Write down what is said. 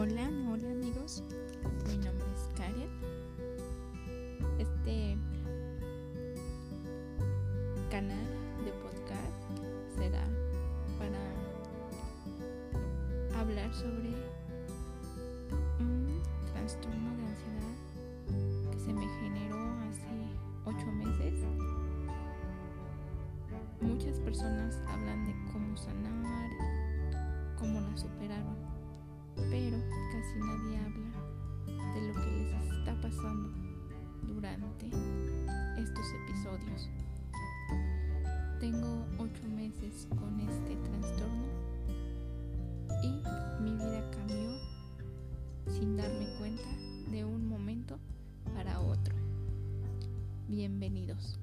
Hola, hola amigos, mi nombre es Karen. Este canal de podcast será para hablar sobre un trastorno de ansiedad que se me generó hace ocho meses. Muchas personas hablan de cómo sanar, cómo la superaron, pero casi nadie habla de lo que les está pasando durante estos episodios. Tengo ocho meses con este trastorno y mi vida cambió sin darme cuenta de un momento para otro. Bienvenidos.